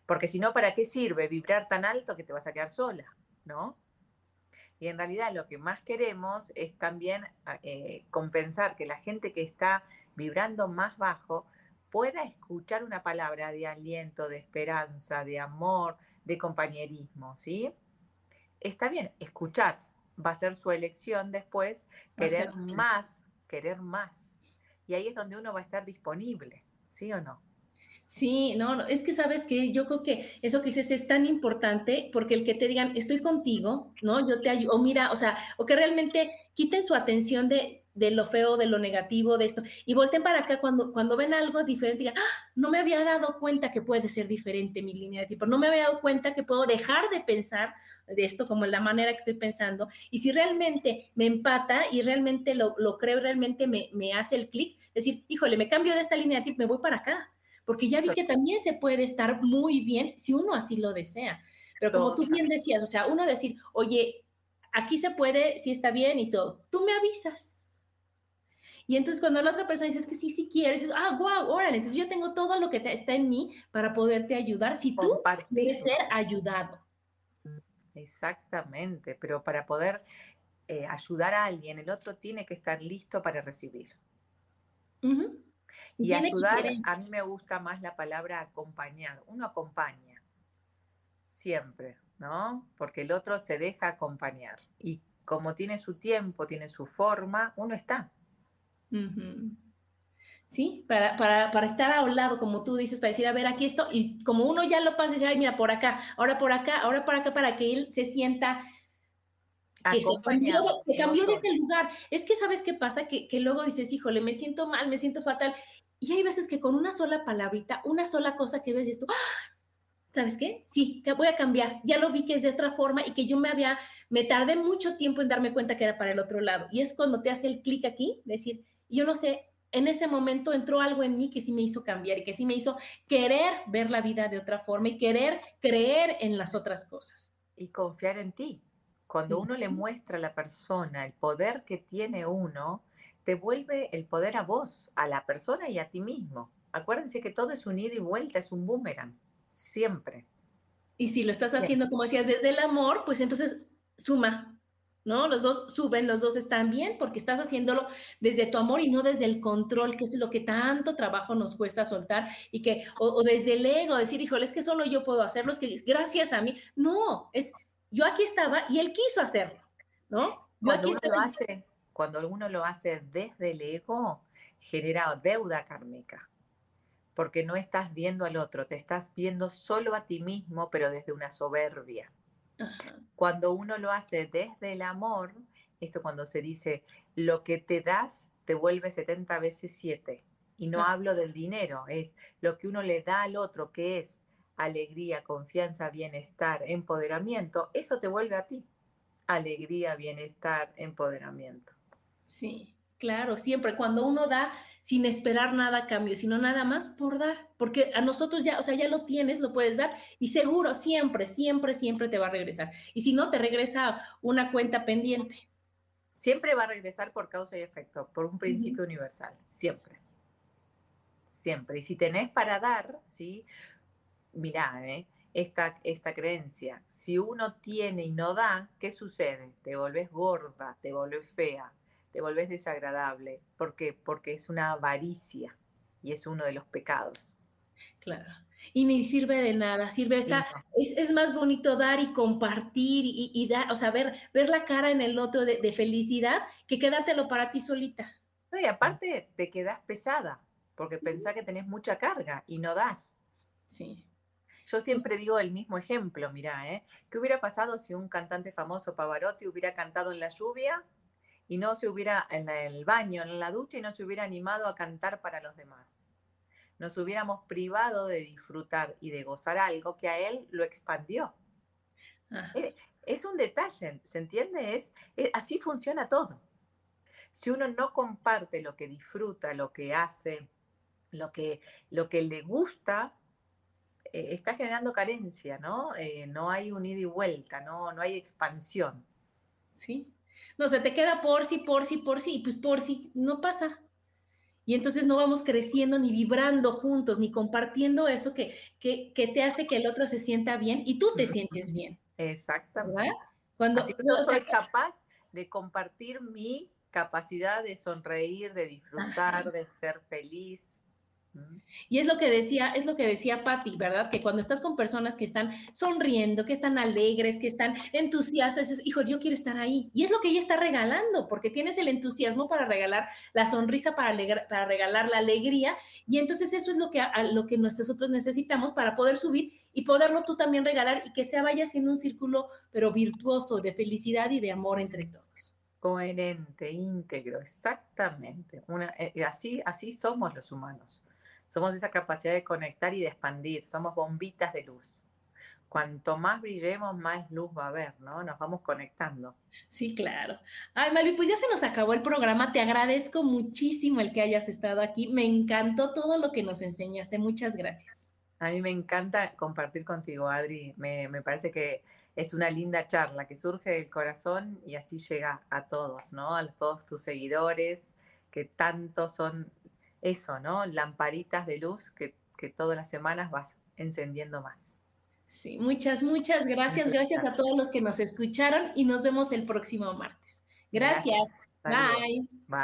Porque si no, ¿para qué sirve vibrar tan alto que te vas a quedar sola? ¿No? Y en realidad lo que más queremos es también ah, eh, compensar que la gente que está vibrando más bajo pueda escuchar una palabra de aliento, de esperanza, de amor, de compañerismo, ¿sí? Está bien, escuchar va a ser su elección después, querer más, querer más. Y ahí es donde uno va a estar disponible, ¿sí o no? Sí, no, no, es que sabes que yo creo que eso que dices es tan importante porque el que te digan, estoy contigo, ¿no? Yo te ayudo, o mira, o sea, o que realmente quiten su atención de, de lo feo, de lo negativo, de esto, y volten para acá cuando, cuando ven algo diferente, digan, ah, no me había dado cuenta que puede ser diferente mi línea de tiempo, no me había dado cuenta que puedo dejar de pensar de esto como la manera que estoy pensando, y si realmente me empata y realmente lo, lo creo, realmente me, me hace el clic, decir, híjole, me cambio de esta línea de tiempo, me voy para acá porque ya vi que también se puede estar muy bien si uno así lo desea. Pero como tú bien decías, o sea, uno decir, oye, aquí se puede, si está bien y todo, tú me avisas. Y entonces cuando la otra persona dice que sí, sí quieres, ah, wow, órale, entonces yo tengo todo lo que está en mí para poderte ayudar si tú quieres ser ayudado. Exactamente, pero para poder eh, ayudar a alguien, el otro tiene que estar listo para recibir. Y ayudar, a mí me gusta más la palabra acompañar. Uno acompaña, siempre, ¿no? Porque el otro se deja acompañar. Y como tiene su tiempo, tiene su forma, uno está. ¿Sí? Para, para, estar a un lado, como tú dices, para decir, a ver, aquí esto, y como uno ya lo pasa, decir, ay, mira, por acá, ahora por acá, ahora por acá, para que él se sienta que se cambió, se cambió de ese lugar. Es que, ¿sabes qué pasa? Que, que luego dices, híjole, me siento mal, me siento fatal. Y hay veces que con una sola palabrita, una sola cosa que ves y esto, ¡ah! ¿sabes qué? Sí, que voy a cambiar. Ya lo vi que es de otra forma y que yo me había, me tardé mucho tiempo en darme cuenta que era para el otro lado. Y es cuando te hace el clic aquí, decir, yo no sé, en ese momento entró algo en mí que sí me hizo cambiar y que sí me hizo querer ver la vida de otra forma y querer creer en las otras cosas. Y confiar en ti. Cuando uno le muestra a la persona el poder que tiene uno, te vuelve el poder a vos, a la persona y a ti mismo. Acuérdense que todo es un ida y vuelta, es un boomerang, siempre. Y si lo estás haciendo, como decías, desde el amor, pues entonces suma, ¿no? Los dos suben, los dos están bien porque estás haciéndolo desde tu amor y no desde el control, que es lo que tanto trabajo nos cuesta soltar y que, o, desde el ego, decir, híjole, es que solo yo puedo hacerlo, es que gracias a mí. No, es, yo aquí estaba y él quiso hacerlo, ¿no? Yo aquí Lo hace, cuando uno lo hace desde el ego, genera deuda kármica, porque no estás viendo al otro, te estás viendo solo a ti mismo, pero desde una soberbia. Cuando uno lo hace desde el amor, esto cuando se dice, lo que te das te vuelve 70 veces 7. Y no hablo del dinero, es lo que uno le da al otro, que es alegría, confianza, bienestar, empoderamiento, eso te vuelve a ti. Alegría, bienestar, empoderamiento. Sí, claro, siempre cuando uno da sin esperar nada a cambio, sino nada más por dar, porque a nosotros ya, o sea, ya lo tienes, lo puedes dar y seguro siempre, siempre, siempre te va a regresar. Y si no, te regresa una cuenta pendiente. Siempre va a regresar por causa y efecto, por un principio universal, siempre. Siempre. Y si tenés para dar, ¿sí? Mirá, ¿eh? esta, esta creencia. Si uno tiene y no da, ¿qué sucede? Te volvés gorda, te volvés fea, te volvés desagradable. ¿Por qué? Porque es una avaricia y es uno de los pecados. Claro. Y ni sirve de nada, sirve esta, es, más bonito dar y compartir y, dar, o sea, ver, la cara en el otro de, felicidad que quedártelo para ti solita. y aparte te quedas pesada, porque pensás que tenés mucha carga y no das. Sí. Yo siempre digo el mismo ejemplo, mira, ¿eh? ¿qué hubiera pasado si un cantante famoso, Pavarotti, hubiera cantado en la lluvia y no se hubiera en el baño, en la ducha y no se hubiera animado a cantar para los demás. Nos hubiéramos privado de disfrutar y de gozar algo que a él lo expandió. Eh, es, un detalle, ¿se entiende? Es, eh, así funciona todo. Si uno no comparte lo que disfruta, lo que hace, lo que, lo que le gusta, eh, está generando carencia, ¿no? no hay un ida y vuelta, no, no hay expansión. Sí, no, se te queda por sí, por sí, por sí, y pues por sí no pasa. Y entonces no vamos creciendo ni vibrando juntos, ni compartiendo eso que, que, te hace que el otro se sienta bien y tú te sientes bien. Exactamente. Cuando Así no soy capaz de compartir mi capacidad de sonreír, de disfrutar, de ser feliz, y es lo que decía, es lo que decía Patti, ¿verdad? Que cuando estás con personas que están sonriendo, que están alegres, que están entusiastas, dices, hijo, yo quiero estar ahí. Y es lo que ella está regalando, porque tienes el entusiasmo para regalar la sonrisa, para, regalar la alegría. Y entonces eso es lo que, lo que nosotros necesitamos para poder subir y poderlo tú también regalar y que se vaya siendo un círculo, pero virtuoso, de felicidad y de amor entre todos coherente, íntegro, exactamente. Eh, así, así somos los humanos. Somos esa capacidad de conectar y de expandir. Somos bombitas de luz. Cuanto más brillemos, más luz va a haber, ¿no? Nos vamos conectando. Sí, claro. Ay, Malvi, pues ya se nos acabó el programa. Te agradezco muchísimo el que hayas estado aquí. Me encantó todo lo que nos enseñaste. Muchas gracias. A mí me encanta compartir contigo, Adri. Me, me parece que es una linda charla que surge del corazón y así llega a todos, ¿no? A todos tus seguidores, que tanto son eso, ¿no? Lamparitas de luz que, todas las semanas vas encendiendo más. Sí, muchas, muchas gracias. Gracias a todos los que nos escucharon y nos vemos el próximo martes. Gracias. Bye. Bye.